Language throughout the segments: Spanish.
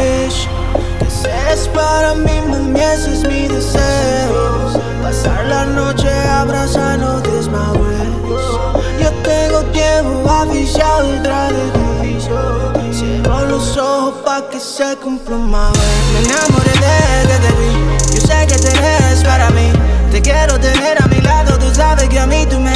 Wish, que seas para mí, mami, ese es mi deseo. Pasar la noche abrazándote es my. Yo tengo tiempo aficiado detrás de ti. Cierro los ojos pa' que se cumpla my wish. Me enamoré de que te vi. Yo sé que te eres para mí. Te quiero tener a mi lado, tú sabes que a mí tú me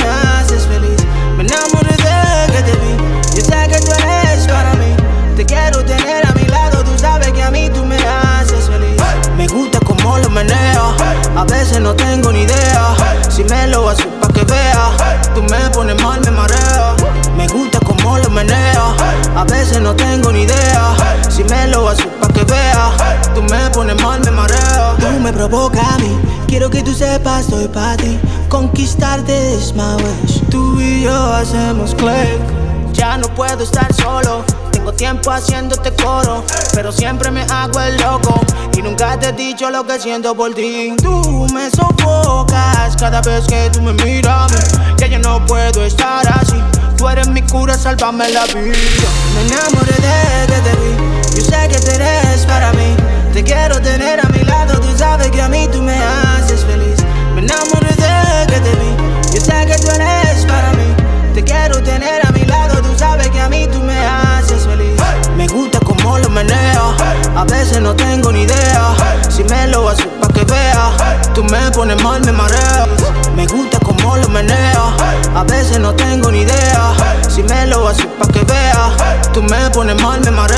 a veces no tengo ni idea. Si me lo haces pa' que vea, tú me pones mal, me mareo. Me gusta como lo meneo, a veces no tengo ni idea. Si me lo haces pa' que vea, tú me pones mal, me mareo. Tú me provocas a mí, quiero que tú sepas, estoy pa' ti. Conquistarte es my wish. Tú y yo hacemos click. Ya no puedo estar solo. Tengo tiempo haciéndote coro, pero siempre me hago el loco. Y nunca te he dicho lo que siento por ti. Tú me sofocas cada vez que tú me miras. Ya yo no puedo estar así. Tú eres mi cura, sálvame la vida. Me enamoré de que te vi. A veces no tengo ni idea. Si me lo haces pa' que vea, tú me pones mal, me mareo. Me gusta como lo meneo, a veces no tengo ni idea. Si me lo haces pa' que vea, tú me pones mal, me mareo.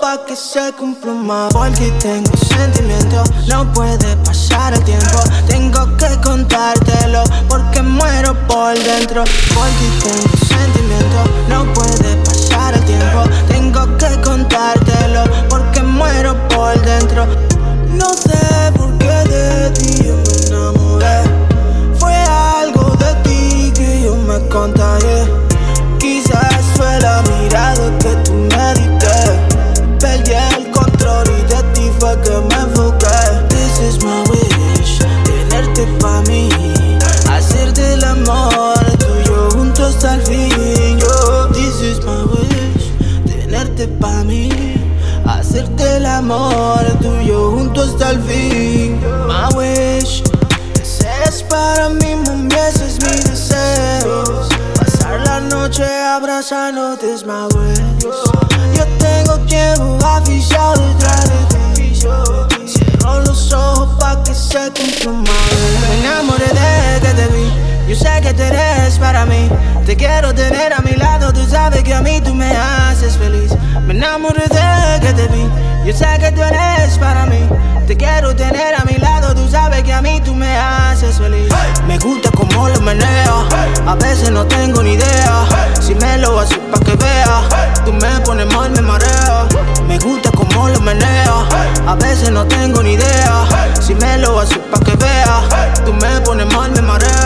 Pa' que se cumpla más. Porque tengo sentimientos, no puede pasar el tiempo. Tengo que contártelo porque muero por dentro. Porque tengo sentimientos, no puede pasar el tiempo. Hacerte el amor tuyo junto hasta el fin. My wish. Es para mí, mami, ese es mi deseo. Pasar la noche abrazándote es my wish. Yo tengo tiempo aficiado detrás de ti. Cierro los ojos pa' que se cumpla. Me enamoré de que te vi. Yo sé que te eres para mí. Te quiero tener a mi lado. Tú sabes que a mí tú me haces feliz. Me enamoré de. Yo sé que tú eres para mí. Te quiero tener a mi lado. Tú sabes que a mí tú me haces feliz. Me gusta como lo meneo. A veces no tengo ni idea. Si me lo haces pa' que vea. Tú me pones mal, me mareo. Me gusta como lo meneo. A veces no tengo ni idea. Si me lo haces pa' que vea. Tú me pones mal, me mareo.